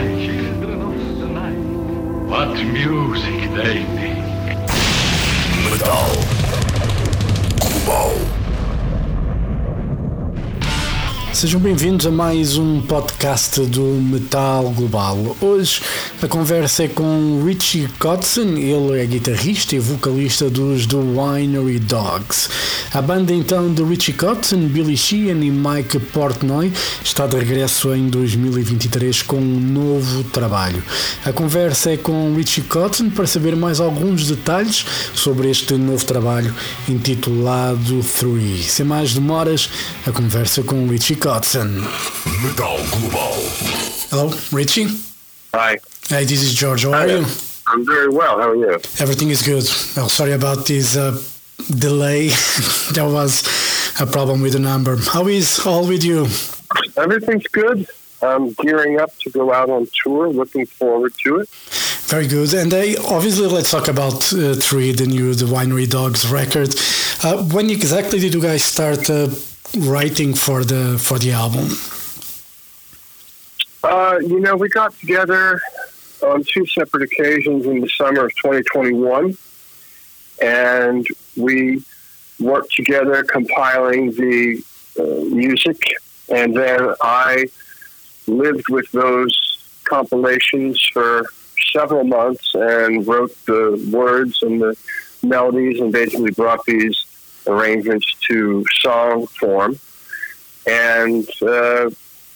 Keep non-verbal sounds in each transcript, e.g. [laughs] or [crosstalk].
children of the night. What music they make. Metal. Sejam bem-vindos a mais um podcast do Metal Global. Hoje a conversa é com Richie Kotzen, ele é guitarrista e vocalista dos The Winery Dogs. A banda então de Richie Kotzen, Billy Sheehan e Mike Portnoy está de regresso em 2023 com um novo trabalho. A conversa é com Richie Kotzen para saber mais alguns detalhes sobre este novo trabalho intitulado Three. Sem mais demoras, a conversa com Richie Kotzen. Metal Global. Hello, Richie. Hi. Hey, this is George. How are you? I'm very well. How are you? Everything is good. Well, sorry about this uh, delay. [laughs] there was a problem with the number. How is all with you? Everything's good. I'm gearing up to go out on tour. Looking forward to it. Very good. And uh, obviously, let's talk about uh, Three, the new The Winery Dogs record. Uh, when exactly did you guys start uh, writing for the for the album? Uh, you know, we got together on two separate occasions in the summer of 2021, and we worked together compiling the uh, music, and then I lived with those compilations for several months and wrote the words and the melodies and basically brought these arrangements to song form. And uh,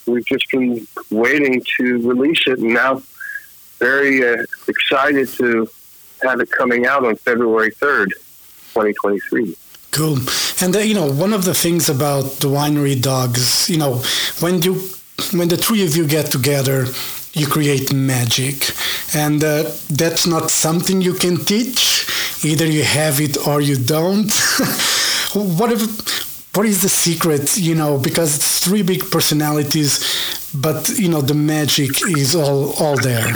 we've just been waiting to release it, and now very uh, excited to have it coming out on February 3rd, 2023. Cool. And uh, you know, one of the things about the winery dogs, you know, when you when the three of you get together, you create magic, and uh, that's not something you can teach. Either you have it or you don't. [laughs] what if, what is the secret? You know, because it's three big personalities, but you know the magic is all all there.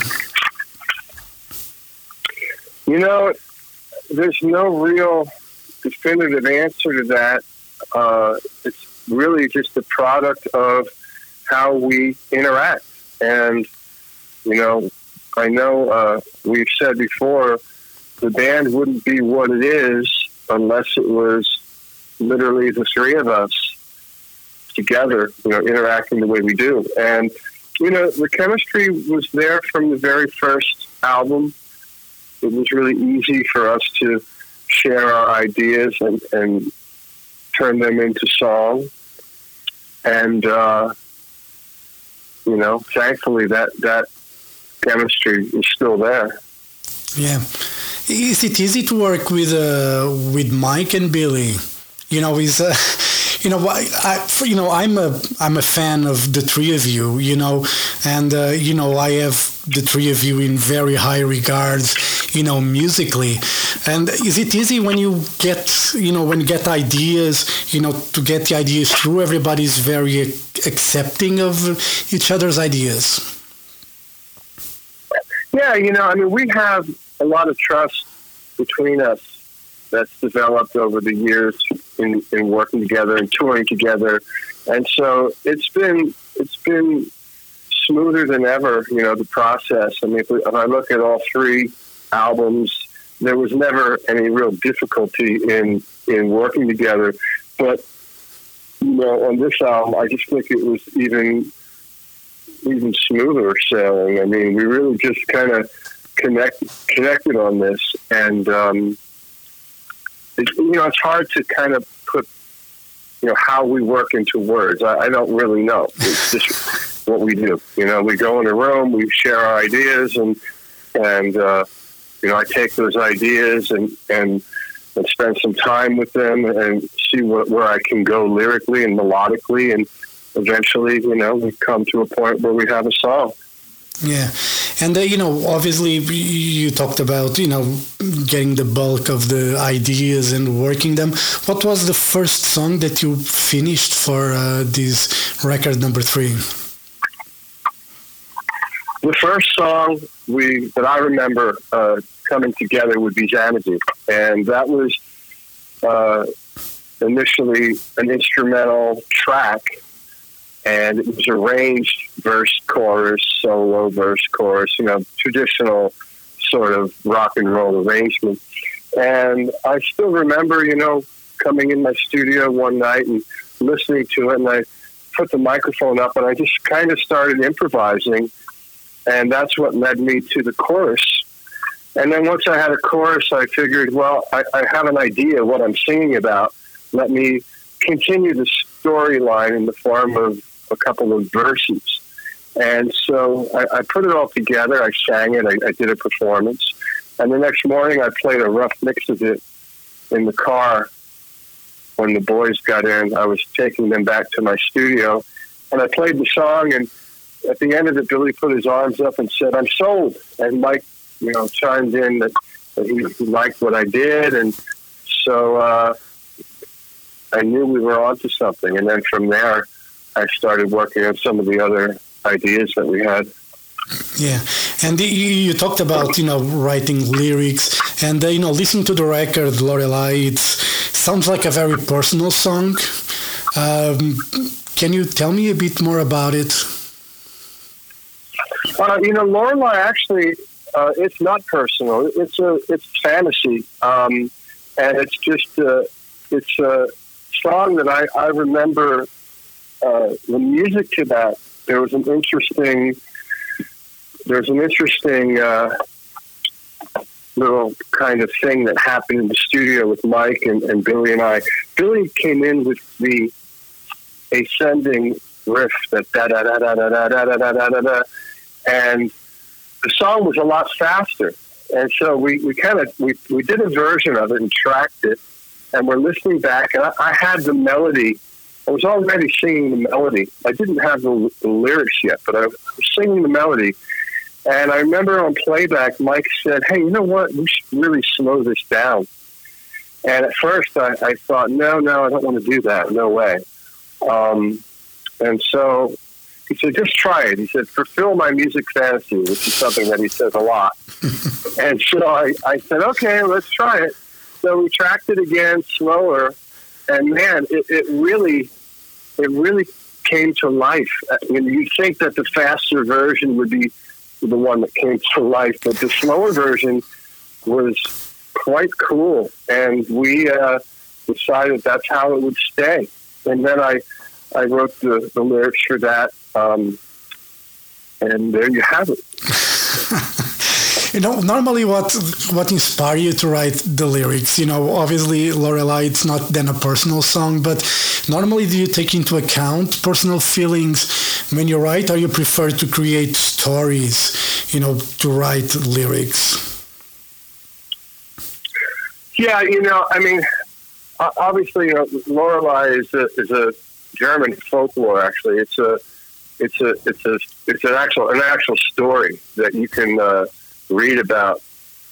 You know, there's no real definitive answer to that. Uh, it's really just a product of how we interact. And, you know, I know uh, we've said before the band wouldn't be what it is unless it was literally the three of us together, you know, interacting the way we do. And, you know, the chemistry was there from the very first album. It was really easy for us to share our ideas and, and turn them into song. And, uh, you know, thankfully that, that chemistry is still there. Yeah. Is it easy to work with uh, with Mike and Billy? You know, is uh, [laughs] you know, I, you know, I'm a I'm a fan of the three of you. You know, and uh, you know, I have the three of you in very high regards. You know, musically, and is it easy when you get you know when you get ideas? You know, to get the ideas through. Everybody's very accepting of each other's ideas. Yeah, you know, I mean, we have a lot of trust between us that's developed over the years in, in working together and touring together, and so it's been it's been smoother than ever. You know, the process. I mean, if, we, if I look at all three albums, there was never any real difficulty in in working together, but you know, on this album, I just think it was even even smoother sailing. I mean, we really just kind of connect connected on this, and um, it, you know, it's hard to kind of put you know how we work into words. I, I don't really know. It's just what we do. You know, we go in a room, we share our ideas, and and uh, you know, I take those ideas and and and spend some time with them and see what, where I can go lyrically and melodically and eventually, you know, we come to a point where we have a song. Yeah, and uh, you know, obviously, you talked about you know getting the bulk of the ideas and working them. What was the first song that you finished for uh, this record number three? The first song we that I remember uh, coming together would be Xanadu, and that was uh, initially an instrumental track and it was arranged verse chorus solo verse chorus you know traditional sort of rock and roll arrangement. And I still remember, you know, coming in my studio one night and listening to it, and I put the microphone up and I just kind of started improvising. And that's what led me to the chorus. And then once I had a chorus, I figured, well, I, I have an idea what I'm singing about. Let me continue the storyline in the form of a couple of verses. And so I, I put it all together. I sang it. I, I did a performance. And the next morning, I played a rough mix of it in the car when the boys got in. I was taking them back to my studio, and I played the song. And at the end of it, Billy put his arms up and said, "I'm sold." And Mike, you know, chimed in that, that he, liked what I did, and so uh, I knew we were onto something. And then from there, I started working on some of the other ideas that we had. Yeah, and you, you talked about you know writing lyrics, and uh, you know listening to the record, Lorelei. It sounds like a very personal song. Um, can you tell me a bit more about it? Uh, you know, Lorelei actually, uh, it's not personal. It's a it's fantasy, um, and it's just uh, it's a song that I I remember uh, the music to that. There was an interesting there's an interesting uh, little kind of thing that happened in the studio with Mike and, and Billy and I. Billy came in with the ascending riff that da da da da da da da da da da da, and the song was a lot faster. And so we, we kind of we, we did a version of it and tracked it, and we're listening back. And I, I had the melody. I was already singing the melody. I didn't have the, the lyrics yet, but I was singing the melody and I remember on playback, Mike said, "Hey, you know what? We should really slow this down." And at first, I, I thought, "No, no, I don't want to do that. No way." Um, and so he said, "Just try it." He said, "Fulfill my music fantasy," which is something that he says a lot. [laughs] and so I, I said, "Okay, let's try it." So we tracked it again, slower, and man, it, it really, it really came to life. I mean, you think that the faster version would be the one that came to life. But the slower version was quite cool, and we uh, decided that's how it would stay. And then I, I wrote the, the lyrics for that, um, and there you have it. [laughs] you know normally what what inspired you to write the lyrics? You know obviously lorelei it's not then a personal song but normally do you take into account personal feelings when you write or you prefer to create stories you know to write lyrics? Yeah you know i mean obviously you know lorelei is a, is a german folklore actually. It's a it's a it's a it's an actual an actual story that you can uh, read about.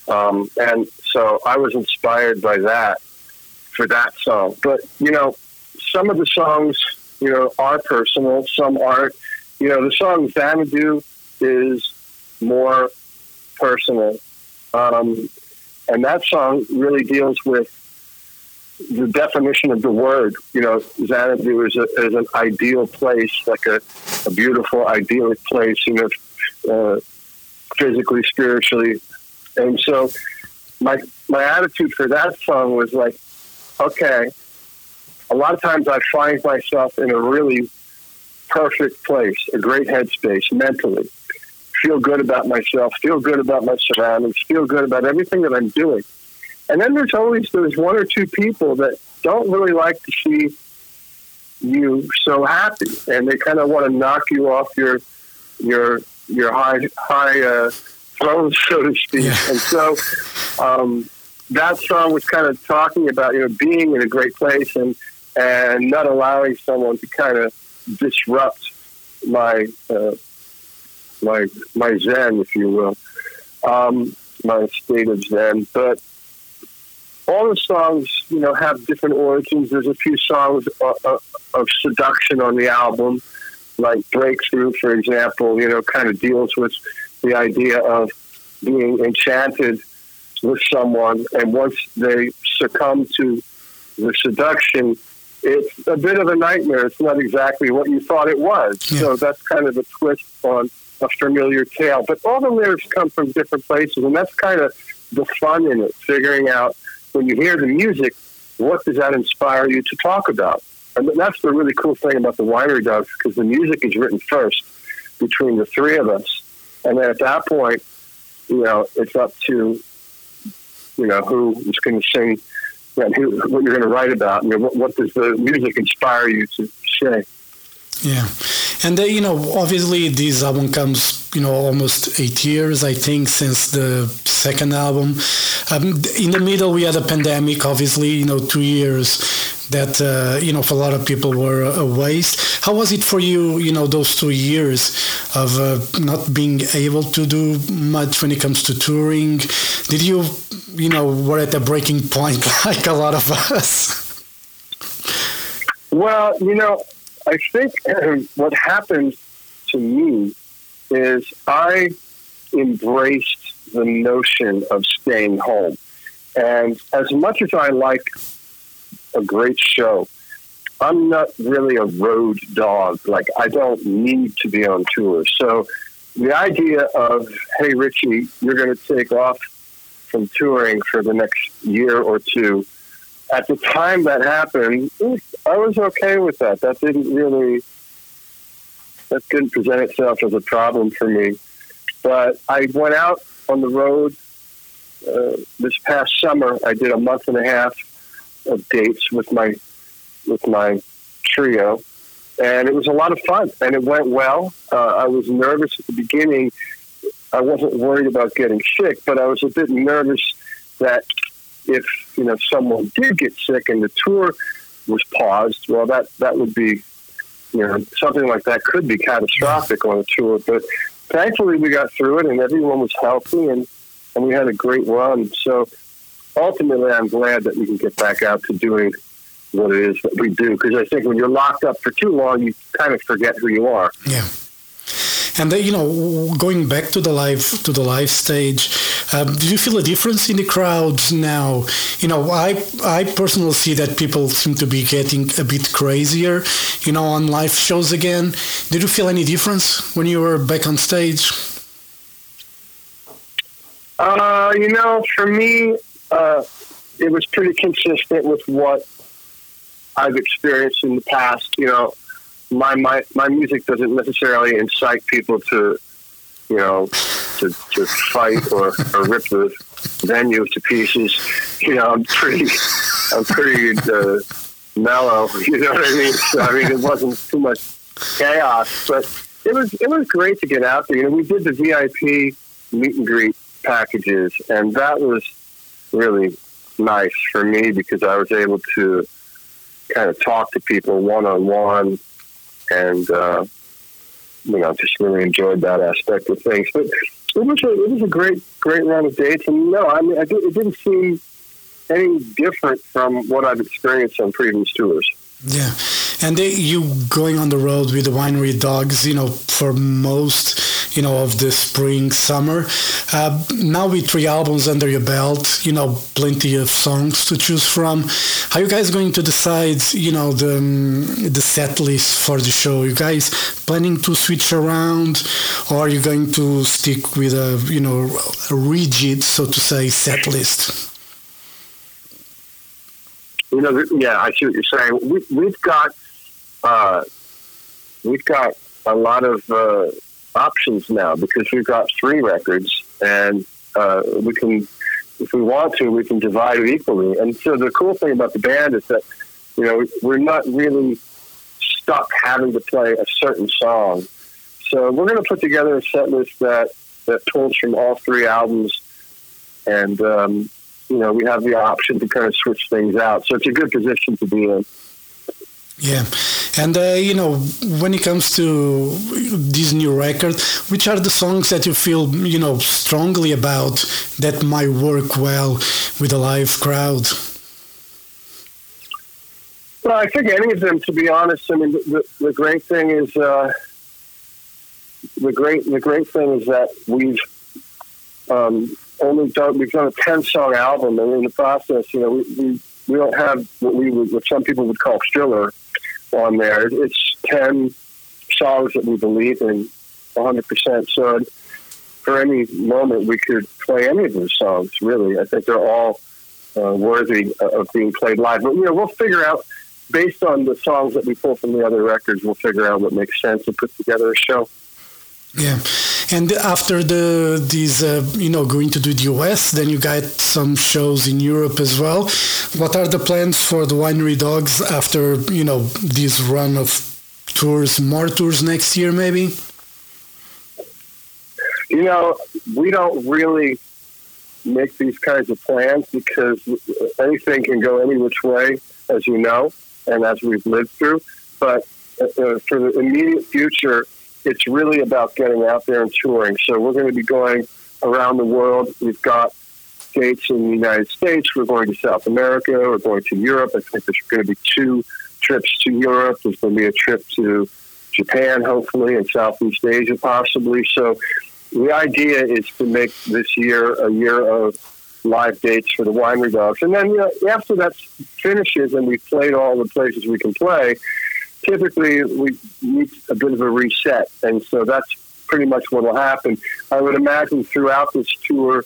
Um, and so I was inspired by that for that song. But, you know, some of the songs, you know, are personal, some aren't. You know, the song Xanadu is more personal. Um, and that song really deals with the definition of the word. You know, Xanadu is, a, is an ideal place, like a, a beautiful, idyllic place, you know, uh, physically, spiritually. And so my my attitude for that song was like, okay, a lot of times I find myself in a really perfect place, a great headspace mentally. Feel good about myself, feel good about my surroundings, feel good about everything that I'm doing. And then there's always those one or two people that don't really like to see you so happy, and they kind of want to knock you off your your your high high uh, throne, [laughs] so to speak. Yeah. And so um, that song was kind of talking about you know being in a great place and and not allowing someone to kind of disrupt my uh, my my zen, if you will, um, my state of zen. But all the songs, you know, have different origins. There's a few songs of, uh, uh, of seduction on the album like Breakthrough, for example, you know, kind of deals with the idea of being enchanted with someone, and once they succumb to the seduction, it's a bit of a nightmare. It's not exactly what you thought it was. Yeah. So that's kind of a twist on a familiar tale. But all the lyrics come from different places, and that's kind of the fun in it, figuring out when you hear the music, what does that inspire you to talk about? And that's the really cool thing about the winery dogs, because the music is written first between the three of us. And then at that point, you know, it's up to, you know, who is going to sing and who, what you're going to write about. Know, what, what does the music inspire you to say? Yeah, and uh, you know, obviously, this album comes, you know, almost eight years, I think, since the second album. Um, in the middle, we had a pandemic, obviously, you know, two years that uh, you know for a lot of people were a waste. How was it for you? You know those two years of uh, not being able to do much when it comes to touring. Did you, you know, were at a breaking point [laughs] like a lot of us? Well, you know, I think what happened to me is I embraced the notion of staying home. And as much as I like a great show, I'm not really a road dog. Like, I don't need to be on tour. So the idea of, hey, Richie, you're going to take off from touring for the next year or two at the time that happened, I was okay with that. That didn't really, that didn't present itself as a problem for me. But I went out on the road uh, this past summer. I did a month and a half of dates with my with my trio, and it was a lot of fun, and it went well. Uh, I was nervous at the beginning. I wasn't worried about getting sick, but I was a bit nervous that if you know someone did get sick and the tour was paused, well, that that would be you know something like that could be catastrophic on a tour. But thankfully, we got through it, and everyone was healthy, and and we had a great run. So ultimately, I'm glad that we can get back out to doing what it is that we do because I think when you're locked up for too long, you kind of forget who you are. Yeah. And then, you know, going back to the live to the live stage, um, do you feel a difference in the crowds now? You know, I I personally see that people seem to be getting a bit crazier, you know, on live shows again. Did you feel any difference when you were back on stage? Uh, you know, for me, uh, it was pretty consistent with what I've experienced in the past. You know, my my my music doesn't necessarily incite people to, you know, to to fight or, or rip the venue to pieces. You know, I'm pretty I'm pretty uh, mellow. [laughs] You know what I mean? So, I mean, it wasn't too much chaos, but it was it was great to get out there. You know, we did the VIP meet and greet packages, and that was really nice for me because I was able to kind of talk to people one on one and uh, you know just really enjoyed that aspect of things. But it was a it was a great great run of dates, and no, I mean I did, it didn't seem any different from what I've experienced on previous tours. Yeah, and they, you going on the road with the winery dogs, you know, for most, you know, of the spring, summer. Uh, now with three albums under your belt, you know, plenty of songs to choose from. How you guys going to decide, you know, the um, the set list for the show? You guys planning to switch around, or are you going to stick with a, you know, a rigid, so to say, set list? You know, yeah, I see what you're saying. We, we've got uh, we've got a lot of uh, options now because we've got three records, and uh, we can, if we want to, we can divide it equally. And so the cool thing about the band is that you know we're not really stuck having to play a certain song. So we're going to put together a set list that that pulls from all three albums, and um, you know, we have the option to kind of switch things out. So it's a good position to be in. Yeah, and uh, you know, when it comes to this new record, which are the songs that you feel you know strongly about that might work well with a live crowd? Well, I think any of them, to be honest. I mean, the, the great thing is uh, the great the great thing is that we've um, only done we've done a ten song album, and in the process, you know, we we, we don't have what we would what some people would call filler on there. It's ten songs that we believe in, 100%. So for any moment, we could play any of those songs, really. I think they're all uh, worthy of being played live. But, you know, we'll figure out, based on the songs that we pull from the other records, we'll figure out what makes sense and put together a show. Yeah, and after the these uh, you know going to do the US, then you got some shows in Europe as well. What are the plans for the Winery Dogs after you know this run of tours? More tours next year, maybe. You know, we don't really make these kinds of plans because anything can go any which way, as you know, and as we've lived through. But uh, for the immediate future, it's really about getting out there and touring. So we're going to be going around the world. We've got dates in the United States. We're going to South America. We're going to Europe. I think there's going to be two trips to Europe. There's going to be a trip to Japan, hopefully, and Southeast Asia, possibly. So the idea is to make this year a year of live dates for the winery dogs. And then you know, after that finishes and we've played all the places we can play, typically we need a bit of a reset. And so that's pretty much what will happen. I would imagine throughout this tour,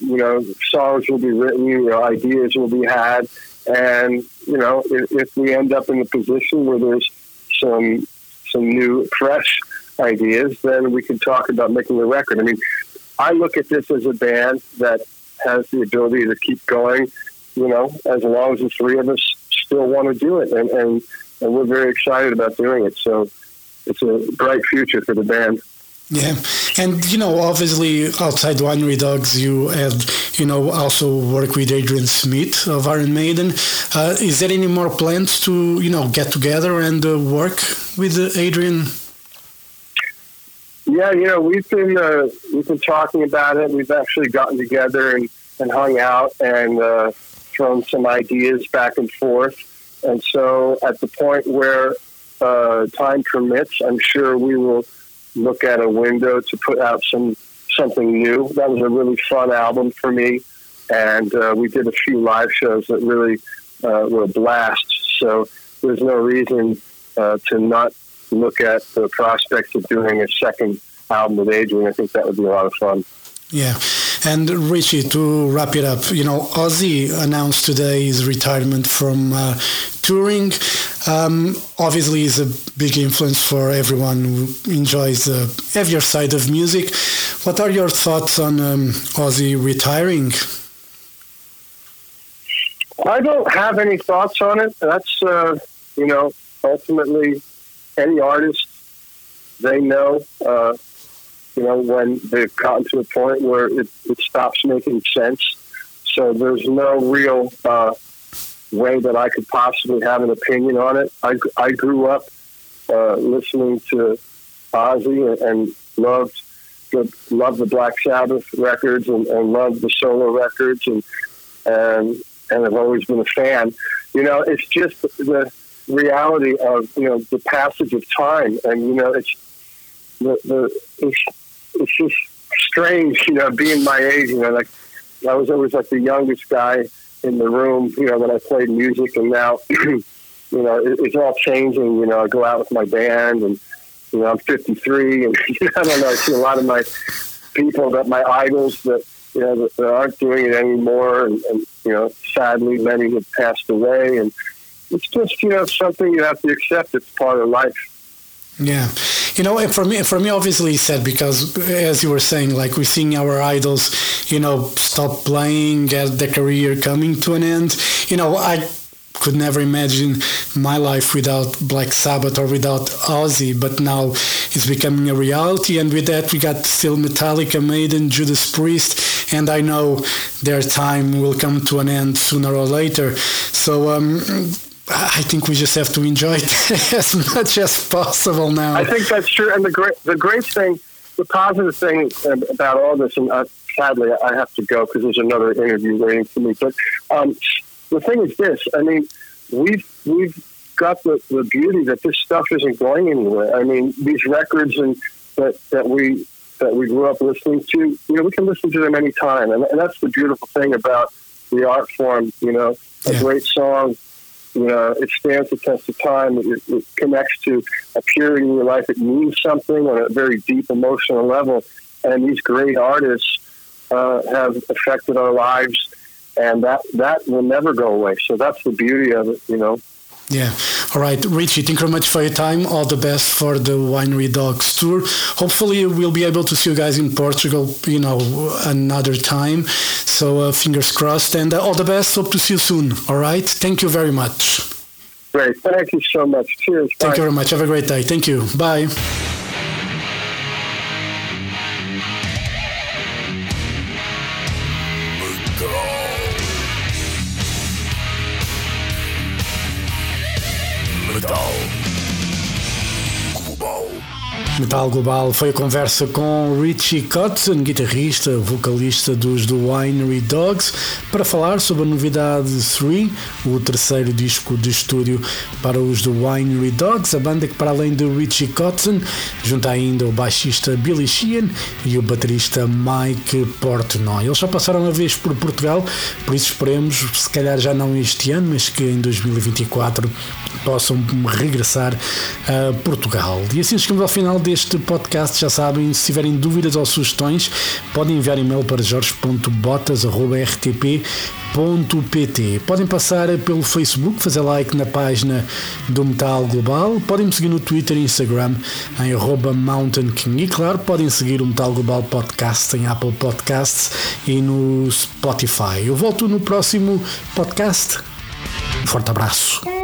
you know, songs will be written, you know, ideas will be had. And, you know, if, if we end up in a position where there's some some new, fresh ideas, then we can talk about making a record. I mean, I look at this as a band that has the ability to keep going, you know, as long as the three of us still want to do it. And, and, and we're very excited about doing it. So it's a bright future for the band. Yeah, and you know, obviously, outside Winery Dogs, you had you know also work with Adrian Smith of Iron Maiden. Uh, is there any more plans to you know get together and uh, work with uh, Adrian? Yeah, you know, we've been uh, we've been talking about it. We've actually gotten together and, and hung out and uh, thrown some ideas back and forth. And so, at the point where uh, time permits, I'm sure we will look at a window to put out some something new. That was a really fun album for me, and uh, we did a few live shows that really uh, were a blast. So there's no reason uh, to not look at the prospects of doing a second album with Adrian. I think that would be a lot of fun. Yeah. And Richie, to wrap it up, you know, Ozzy announced today his retirement from uh, touring. Um, obviously, he's a big influence for everyone who enjoys the heavier side of music. What are your thoughts on um, Ozzy retiring? I don't have any thoughts on it. That's, uh, you know, ultimately any artist, they know, uh, you know, when they've gotten to a point where it, it stops making sense. So there's no real uh, way that I could possibly have an opinion on it. I, I grew up uh, listening to Ozzy and, and loved the loved the Black Sabbath records and, and loved the solo records and and and I've always been a fan. You know, it's just the reality of you know the passage of time, and you know it's the the it's, it's just strange, you know, being my age. You know, like I was always like the youngest guy in the room, you know, when I played music, and now you know it, it's all changing. You know, I go out with my band, and you know I'm 53, and you know, I don't know. I see a lot of my people that my idols that you know that, that aren't doing it anymore, and, and you know, sadly, many have passed away, and it's just you know something you have to accept. It's part of life. Yeah, you know, for me, for me, obviously, said because as you were saying, like we're seeing our idols, you know, stop playing, get their career coming to an end. You know, I could never imagine my life without Black Sabbath or without Ozzy, but now it's becoming a reality. And with that, we got still Metallica, Maiden, Judas Priest, and I know their time will come to an end sooner or later. So, um, I think we just have to enjoy it [laughs] as much as possible now. I think that's true. And the great, the great thing, the positive thing about all this, and uh, sadly I have to go because there's another interview waiting for me. But um, the thing is this: I mean, we've we've got the, the beauty that this stuff isn't going anywhere. I mean, these records and that that we that we grew up listening to, you know, we can listen to them anytime, and, and that's the beautiful thing about the art form. You know, a Yeah. great song you know, it stands the test of time. It, it connects to a period in your life. It means something on a very deep emotional level. And these great artists uh, have affected our lives, and that that will never go away. So that's the beauty of it, you know. Yeah. All right, Richie, thank you very much for your time. All the best for the Winery Dogs tour. Hopefully, we'll be able to see you guys in Portugal, you know, another time. So, uh, fingers crossed. And uh, all the best. Hope to see you soon. All right. Thank you very much. Great. Thank you so much. Cheers. Thank Bye. you very much. Have a great day. Thank you. Bye. Portal Global. Metal Global foi a conversa com Richie Kotzen, guitarrista, vocalista dos The Winery Dogs, para falar sobre a novidade 3, o terceiro disco de estúdio para os The Winery Dogs, a banda que para além de Richie Kotzen, junta ainda o baixista Billy Sheehan e o baterista Mike Portnoy. Eles já passaram uma vez por Portugal, por isso esperemos, se calhar já não este ano, mas que em 2024 possam regressar a Portugal. E assim chegamos ao final deste podcast. Já sabem, se tiverem dúvidas ou sugestões, podem enviar e-mail para jorge.botas.rtp.pt. Podem passar pelo Facebook, fazer like na página do Metal Global. Podem me seguir no Twitter e Instagram em arroba Mountain King. E claro, podem seguir o Metal Global Podcast em Apple Podcasts e no Spotify. Eu volto no próximo podcast. Forte abraço.